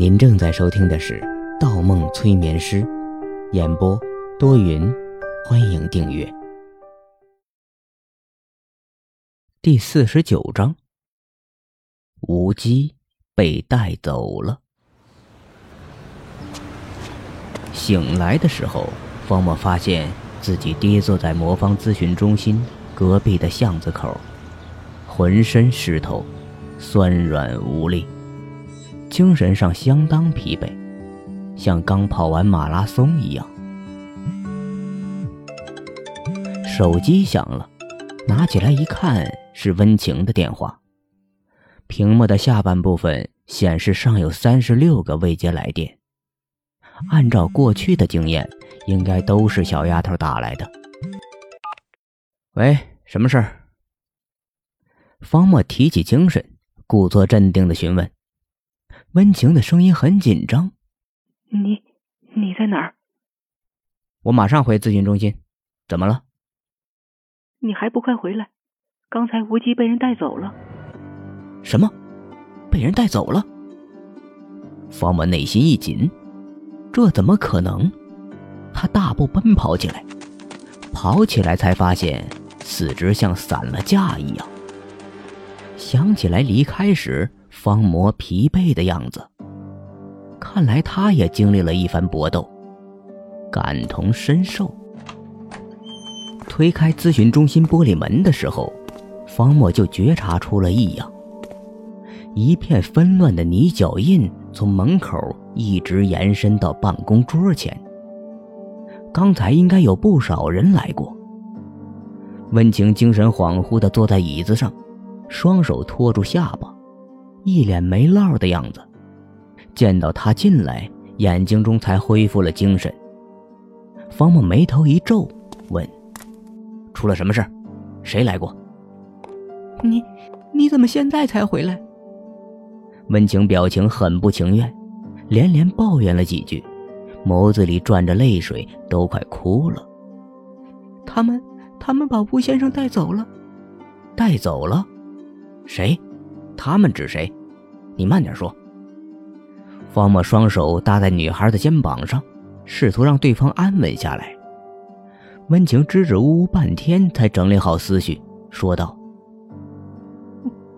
您正在收听的是《盗梦催眠师》，演播多云，欢迎订阅。第四十九章，无机被带走了。醒来的时候，方莫发现自己跌坐在魔方咨询中心隔壁的巷子口，浑身湿透，酸软无力。精神上相当疲惫，像刚跑完马拉松一样。手机响了，拿起来一看，是温情的电话。屏幕的下半部分显示尚有三十六个未接来电。按照过去的经验，应该都是小丫头打来的。喂，什么事儿？方墨提起精神，故作镇定的询问。温情的声音很紧张：“你，你在哪儿？我马上回咨询中心。怎么了？你还不快回来！刚才无忌被人带走了。什么？被人带走了？方文内心一紧，这怎么可能？他大步奔跑起来，跑起来才发现四肢像散了架一样。想起来离开时。方魔疲惫的样子，看来他也经历了一番搏斗，感同身受。推开咨询中心玻璃门的时候，方墨就觉察出了异样。一片纷乱的泥脚印从门口一直延伸到办公桌前。刚才应该有不少人来过。温情精神恍惚地坐在椅子上，双手托住下巴。一脸没落的样子，见到他进来，眼睛中才恢复了精神。方木眉头一皱，问：“出了什么事谁来过？”“你，你怎么现在才回来？”温情表情很不情愿，连连抱怨了几句，眸子里转着泪水，都快哭了。他们，他们把吴先生带走了。带走了？谁？他们指谁？你慢点说。方默双手搭在女孩的肩膀上，试图让对方安稳下来。温情支支吾吾半天，才整理好思绪，说道：“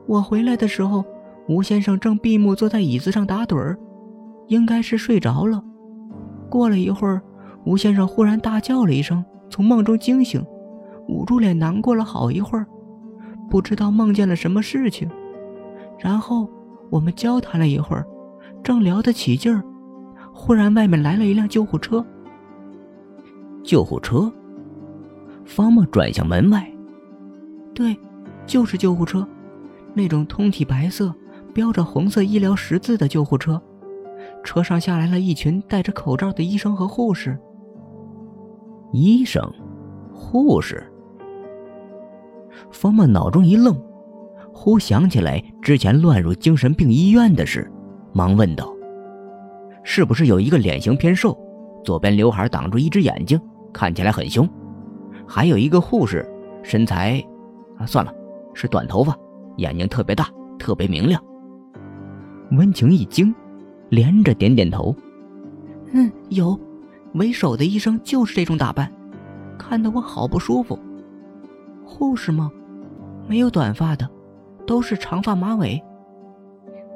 我回来的时候，吴先生正闭目坐在椅子上打盹儿，应该是睡着了。过了一会儿，吴先生忽然大叫了一声，从梦中惊醒，捂住脸难过了好一会儿，不知道梦见了什么事情。”然后我们交谈了一会儿，正聊得起劲儿，忽然外面来了一辆救护车。救护车。方墨转向门外，对，就是救护车，那种通体白色、标着红色医疗十字的救护车。车上下来了一群戴着口罩的医生和护士。医生，护士。方墨脑中一愣。忽想起来之前乱入精神病医院的事，忙问道：“是不是有一个脸型偏瘦，左边刘海挡住一只眼睛，看起来很凶？还有一个护士，身材……啊，算了，是短头发，眼睛特别大，特别明亮。”温情一惊，连着点点头：“嗯，有，为首的医生就是这种打扮，看得我好不舒服。护士吗？没有短发的。”都是长发马尾。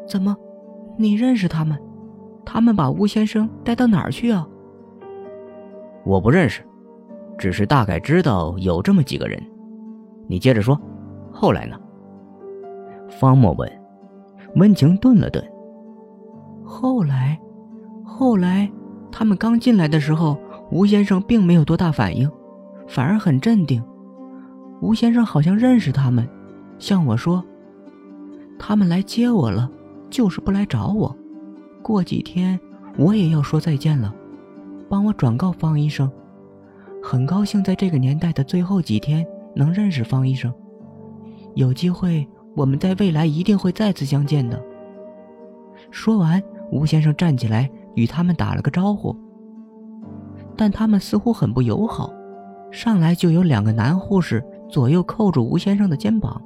怎么，你认识他们？他们把吴先生带到哪儿去啊？我不认识，只是大概知道有这么几个人。你接着说，后来呢？方莫问。温情顿了顿。后来，后来，他们刚进来的时候，吴先生并没有多大反应，反而很镇定。吴先生好像认识他们，向我说。他们来接我了，就是不来找我。过几天我也要说再见了，帮我转告方医生。很高兴在这个年代的最后几天能认识方医生，有机会我们在未来一定会再次相见的。说完，吴先生站起来与他们打了个招呼，但他们似乎很不友好，上来就有两个男护士左右扣住吴先生的肩膀。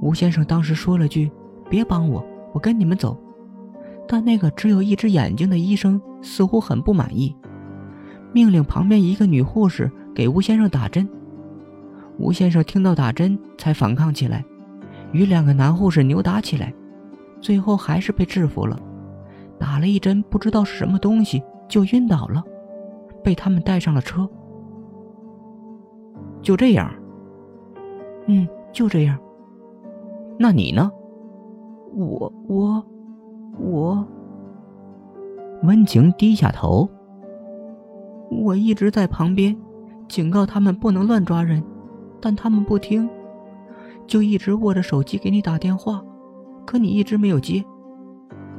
吴先生当时说了句：“别帮我，我跟你们走。”但那个只有一只眼睛的医生似乎很不满意，命令旁边一个女护士给吴先生打针。吴先生听到打针才反抗起来，与两个男护士扭打起来，最后还是被制服了。打了一针不知道是什么东西，就晕倒了，被他们带上了车。就这样。嗯，就这样。那你呢？我我我。温情低下头。我一直在旁边，警告他们不能乱抓人。但他们不听，就一直握着手机给你打电话，可你一直没有接。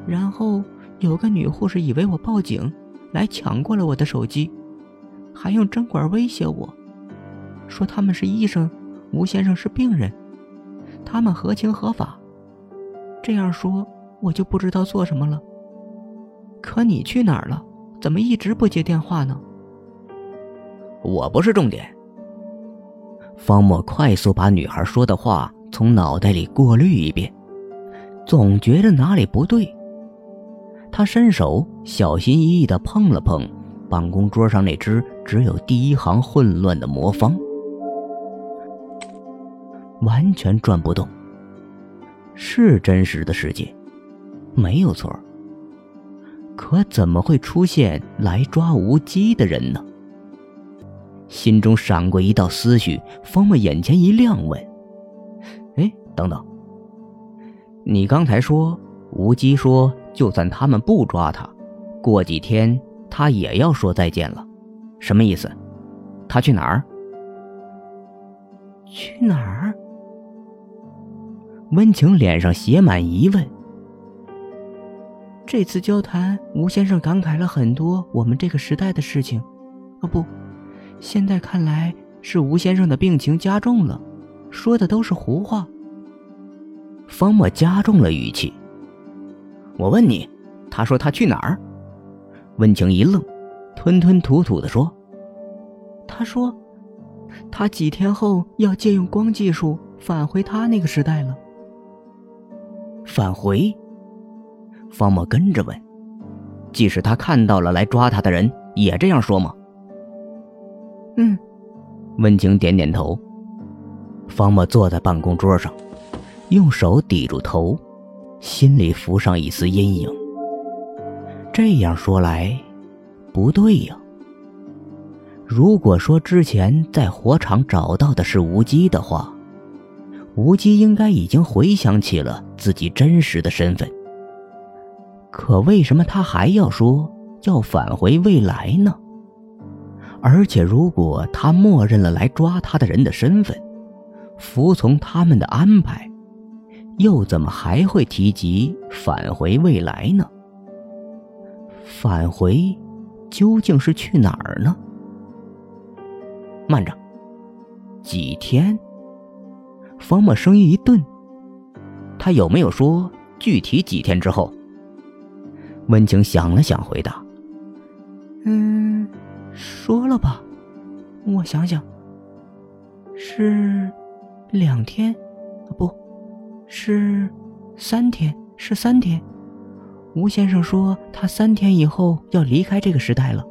然后有个女护士以为我报警，来抢过了我的手机，还用针管威胁我，说他们是医生，吴先生是病人，他们合情合法。这样说，我就不知道做什么了。可你去哪儿了？怎么一直不接电话呢？我不是重点。方墨快速把女孩说的话从脑袋里过滤一遍，总觉得哪里不对。他伸手小心翼翼的碰了碰办公桌上那只只有第一行混乱的魔方，完全转不动。是真实的世界，没有错。可怎么会出现来抓无机的人呢？心中闪过一道思绪，方墨眼前一亮，问：“哎，等等，你刚才说无机说，就算他们不抓他，过几天他也要说再见了，什么意思？他去哪儿？去哪儿？”温情脸上写满疑问。这次交谈，吴先生感慨了很多我们这个时代的事情，哦不。现在看来是吴先生的病情加重了，说的都是胡话。方墨加重了语气：“我问你，他说他去哪儿？”温情一愣，吞吞吐吐的说：“他说，他几天后要借用光技术返回他那个时代了。”返回？方墨跟着问：“即使他看到了来抓他的人，也这样说吗？”嗯，温情点点头。方墨坐在办公桌上，用手抵住头，心里浮上一丝阴影。这样说来，不对呀。如果说之前在火场找到的是无机的话，无机应该已经回想起了自己真实的身份。可为什么他还要说要返回未来呢？而且，如果他默认了来抓他的人的身份，服从他们的安排，又怎么还会提及返回未来呢？返回究竟是去哪儿呢？慢着，几天？方墨声音一顿，他有没有说具体几天之后？温情想了想，回答：“嗯。”说了吧，我想想，是两天，不，是三天，是三天。吴先生说他三天以后要离开这个时代了，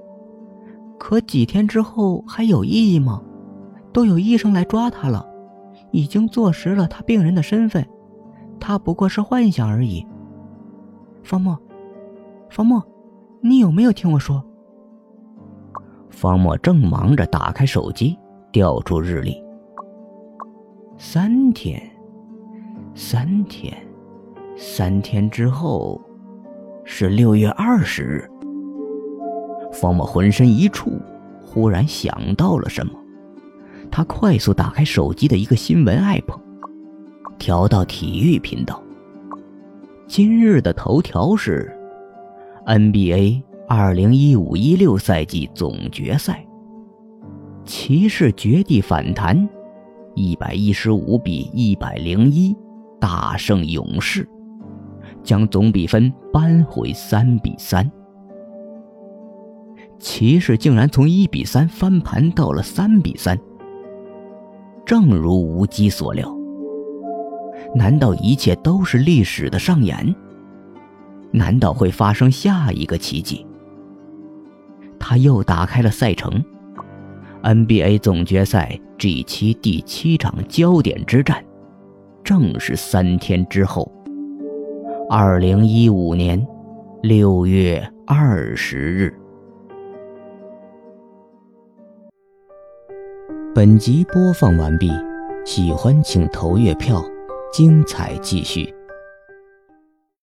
可几天之后还有意义吗？都有医生来抓他了，已经坐实了他病人的身份，他不过是幻想而已。方墨，方墨，你有没有听我说？方墨正忙着打开手机，调出日历。三天，三天，三天之后，是六月二十日。方墨浑身一触，忽然想到了什么，他快速打开手机的一个新闻 app，调到体育频道。今日的头条是 NBA。二零一五一六赛季总决赛，骑士绝地反弹，一百一十五比一百零一大胜勇士，将总比分扳回三比三。骑士竟然从一比三翻盘到了三比三，正如无机所料，难道一切都是历史的上演？难道会发生下一个奇迹？他又打开了赛程，NBA 总决赛 G 七第七场焦点之战，正是三天之后，二零一五年六月二十日。本集播放完毕，喜欢请投月票，精彩继续。